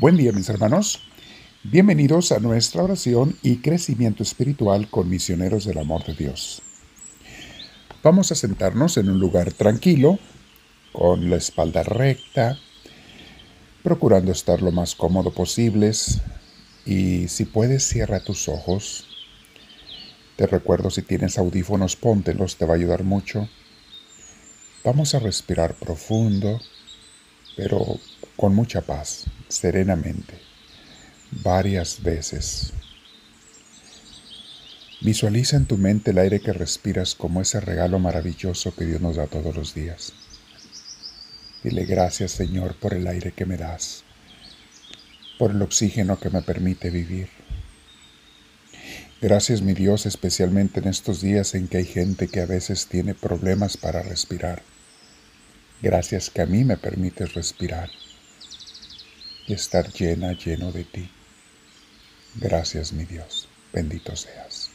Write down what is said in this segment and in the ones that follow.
Buen día mis hermanos. Bienvenidos a nuestra oración y crecimiento espiritual con misioneros del amor de Dios. Vamos a sentarnos en un lugar tranquilo, con la espalda recta, procurando estar lo más cómodo posibles y si puedes cierra tus ojos. Te recuerdo si tienes audífonos póntelos, te va a ayudar mucho. Vamos a respirar profundo, pero con mucha paz serenamente varias veces. Visualiza en tu mente el aire que respiras como ese regalo maravilloso que Dios nos da todos los días. Dile gracias Señor por el aire que me das, por el oxígeno que me permite vivir. Gracias mi Dios especialmente en estos días en que hay gente que a veces tiene problemas para respirar. Gracias que a mí me permites respirar y estar llena, lleno de ti. Gracias, mi Dios. Bendito seas.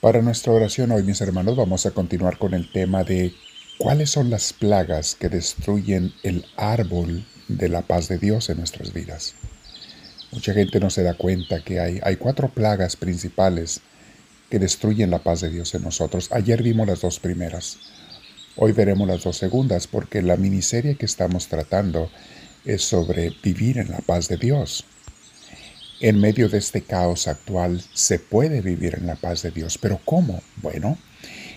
Para nuestra oración hoy, mis hermanos, vamos a continuar con el tema de cuáles son las plagas que destruyen el árbol de la paz de Dios en nuestras vidas. Mucha gente no se da cuenta que hay, hay cuatro plagas principales que destruyen la paz de Dios en nosotros. Ayer vimos las dos primeras. Hoy veremos las dos segundas porque la miniserie que estamos tratando es sobre vivir en la paz de Dios. En medio de este caos actual se puede vivir en la paz de Dios, pero ¿cómo? Bueno,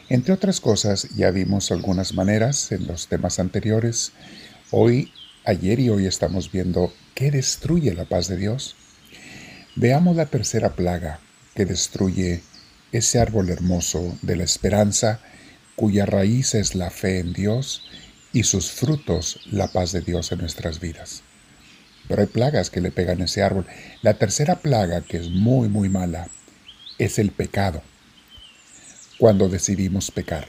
entre otras cosas ya vimos algunas maneras en los temas anteriores. Hoy, ayer y hoy estamos viendo qué destruye la paz de Dios. Veamos la tercera plaga que destruye ese árbol hermoso de la esperanza cuya raíz es la fe en Dios y sus frutos la paz de Dios en nuestras vidas. Pero hay plagas que le pegan a ese árbol. La tercera plaga, que es muy, muy mala, es el pecado. Cuando decidimos pecar.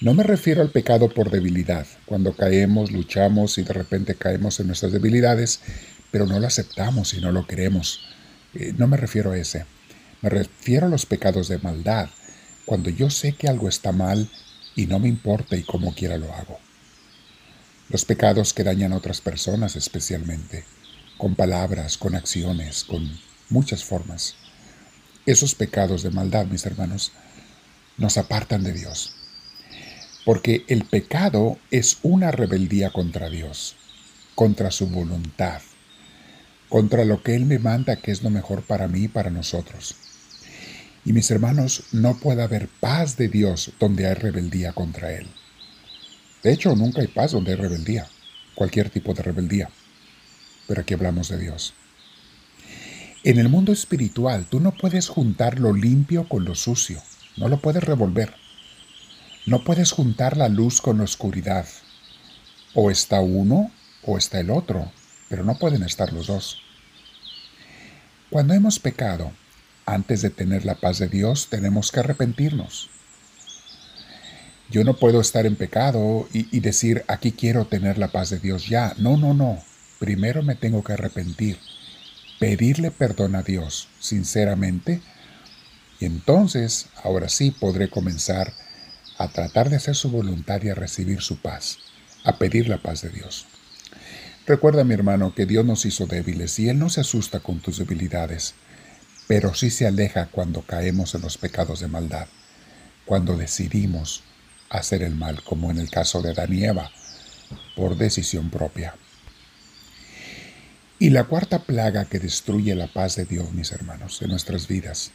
No me refiero al pecado por debilidad, cuando caemos, luchamos y de repente caemos en nuestras debilidades, pero no lo aceptamos y no lo queremos. Eh, no me refiero a ese. Me refiero a los pecados de maldad, cuando yo sé que algo está mal y no me importa y como quiera lo hago. Los pecados que dañan a otras personas especialmente, con palabras, con acciones, con muchas formas. Esos pecados de maldad, mis hermanos, nos apartan de Dios. Porque el pecado es una rebeldía contra Dios, contra su voluntad, contra lo que Él me manda que es lo mejor para mí y para nosotros. Y mis hermanos, no puede haber paz de Dios donde hay rebeldía contra Él. De hecho, nunca hay paz donde hay rebeldía, cualquier tipo de rebeldía. Pero aquí hablamos de Dios. En el mundo espiritual, tú no puedes juntar lo limpio con lo sucio, no lo puedes revolver. No puedes juntar la luz con la oscuridad. O está uno o está el otro, pero no pueden estar los dos. Cuando hemos pecado, antes de tener la paz de Dios tenemos que arrepentirnos. Yo no puedo estar en pecado y, decir, aquí quiero tener la paz de Dios ya. No, no, no. Primero me tengo que arrepentir, pedirle perdón a Dios sinceramente y entonces, ahora sí, podré comenzar a tratar de hacer su voluntad y a recibir su paz, a pedir la paz de Dios. Recuerda, mi hermano, que Dios nos hizo débiles y Él no se asusta con tus debilidades pero sí se aleja cuando caemos en los pecados de maldad, cuando decidimos hacer el mal, como en el caso de Danieva, por decisión propia. Y la cuarta plaga que destruye la paz de Dios, mis hermanos, en nuestras vidas,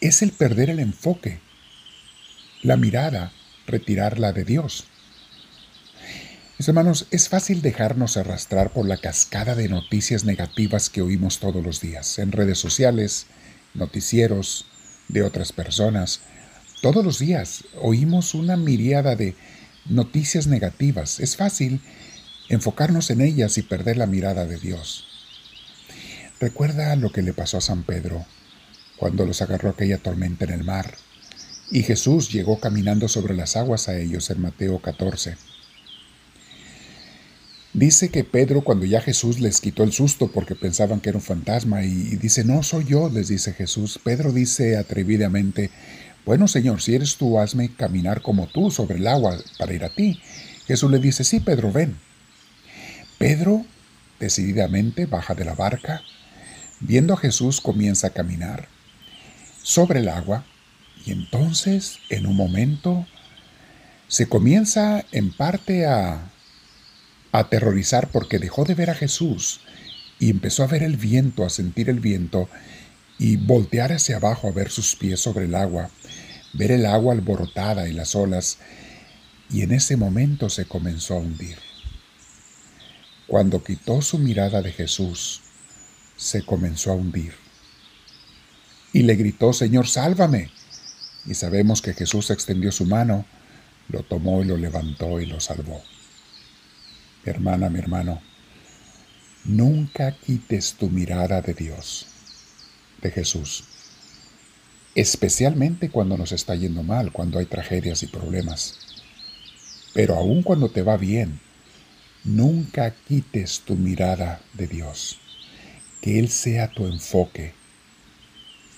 es el perder el enfoque, la mirada, retirarla de Dios. Hermanos, es fácil dejarnos arrastrar por la cascada de noticias negativas que oímos todos los días, en redes sociales, noticieros, de otras personas. Todos los días oímos una miriada de noticias negativas. Es fácil enfocarnos en ellas y perder la mirada de Dios. Recuerda lo que le pasó a San Pedro cuando los agarró aquella tormenta en el mar, y Jesús llegó caminando sobre las aguas a ellos en Mateo 14. Dice que Pedro, cuando ya Jesús les quitó el susto porque pensaban que era un fantasma, y, dice, no soy yo, les dice Jesús. Pedro dice atrevidamente, bueno Señor, si eres tú, hazme caminar como tú sobre el agua para ir a ti. Jesús le dice, sí, Pedro, ven. Pedro decididamente baja de la barca, viendo a Jesús comienza a caminar sobre el agua y entonces en un momento se comienza en parte a aterrorizar porque dejó de ver a Jesús y empezó a ver el viento, a sentir el viento y voltear hacia abajo a ver sus pies sobre el agua, ver el agua alborotada y las olas, y en ese momento se comenzó a hundir. Cuando quitó su mirada de Jesús, se comenzó a hundir. Y le gritó, Señor, sálvame. Y sabemos que Jesús extendió su mano, lo tomó y lo levantó y lo salvó. Hermana, mi hermano, nunca quites tu mirada de Dios, de Jesús, especialmente cuando nos está yendo mal, cuando hay tragedias y problemas. Pero aun cuando te va bien, nunca quites tu mirada de Dios, que Él sea tu enfoque.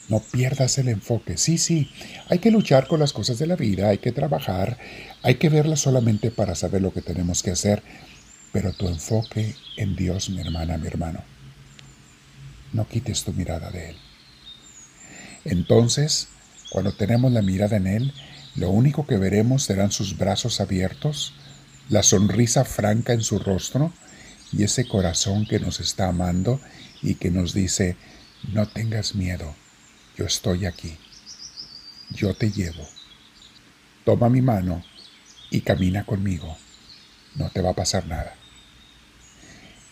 No pierdas el enfoque. Sí, sí, hay que luchar con las cosas de la vida, hay que trabajar, hay que verlas solamente para saber lo que tenemos que hacer, pero tu enfoque en Dios, mi hermana, mi hermano. No quites tu mirada de Él. Entonces, cuando tenemos la mirada en Él, lo único que veremos serán sus brazos abiertos, la sonrisa franca en su rostro y ese corazón que nos está amando y que nos dice, no tengas miedo, yo estoy aquí, yo te llevo. Toma mi mano y camina conmigo, no te va a pasar nada.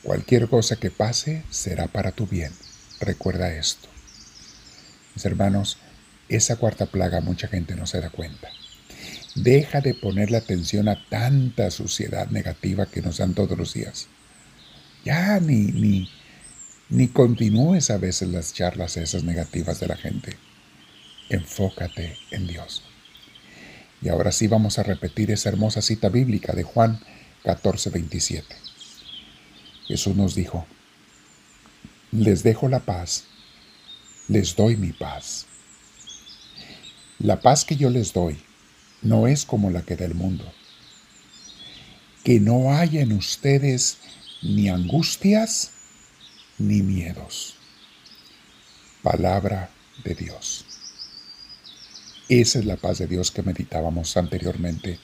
Cualquier cosa que pase será para tu bien. Recuerda esto. Mis hermanos, esa cuarta plaga mucha gente no se da cuenta. Deja de ponerle atención a tanta suciedad negativa que nos dan todos los días. Ya ni, ni, ni continúes a veces las charlas esas negativas de la gente. Enfócate en Dios. Y ahora sí vamos a repetir esa hermosa cita bíblica de Juan 14, 27. Jesús nos dijo, les dejo la paz, les doy mi paz. La paz que yo les doy no es como la que da el mundo. Que no haya en ustedes ni angustias ni miedos. Palabra de Dios. Esa es la paz de Dios que meditábamos anteriormente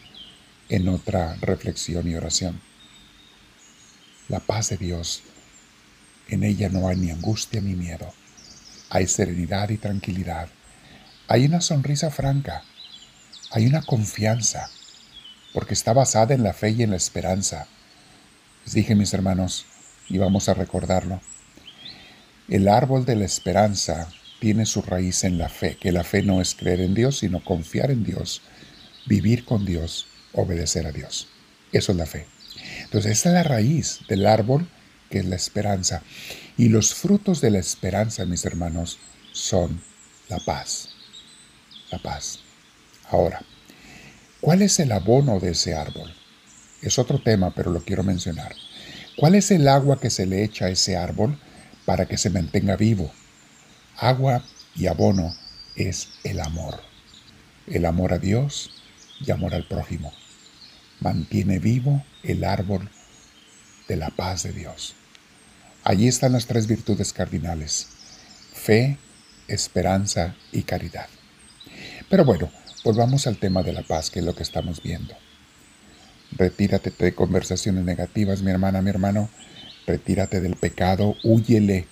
en otra reflexión y oración la paz de Dios. En ella no hay ni angustia ni miedo. Hay serenidad y tranquilidad. Hay una sonrisa franca. Hay una confianza, porque está basada en la fe y en la esperanza. Les dije, mis hermanos, y vamos a recordarlo, el árbol de la esperanza tiene su raíz en la fe, que la fe no es creer en Dios, sino confiar en Dios, vivir con Dios, obedecer a Dios. Eso es la fe. Entonces, esa es la raíz del árbol que es la esperanza. Y los frutos de la esperanza, mis hermanos, son la paz. La paz. Ahora, ¿cuál es el abono de ese árbol? Es otro tema, pero lo quiero mencionar. ¿Cuál es el agua que se le echa a ese árbol para que se mantenga vivo? Agua y abono es el amor. El amor a Dios y amor al prójimo mantiene vivo el árbol de la paz de Dios. Allí están las tres virtudes cardinales, fe, esperanza y caridad. Pero bueno, volvamos al tema de la paz, que es lo que estamos viendo. Retírate de conversaciones negativas, mi hermana, mi hermano. Retírate del pecado, huyele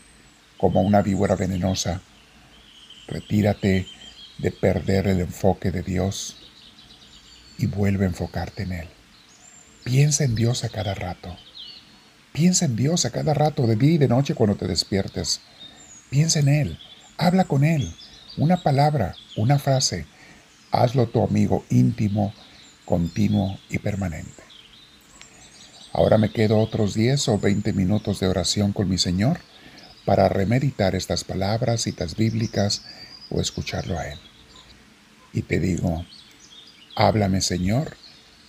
como una víbora venenosa. Retírate de perder el enfoque de Dios y vuelve a enfocarte en Él. Piensa en Dios a cada rato. Piensa en Dios a cada rato, de día y de noche cuando te despiertes. Piensa en Él. Habla con Él. Una palabra, una frase. Hazlo tu amigo íntimo, continuo y permanente. Ahora me quedo otros 10 o 20 minutos de oración con mi Señor para remeditar estas palabras, citas bíblicas o escucharlo a Él. Y te digo, háblame Señor,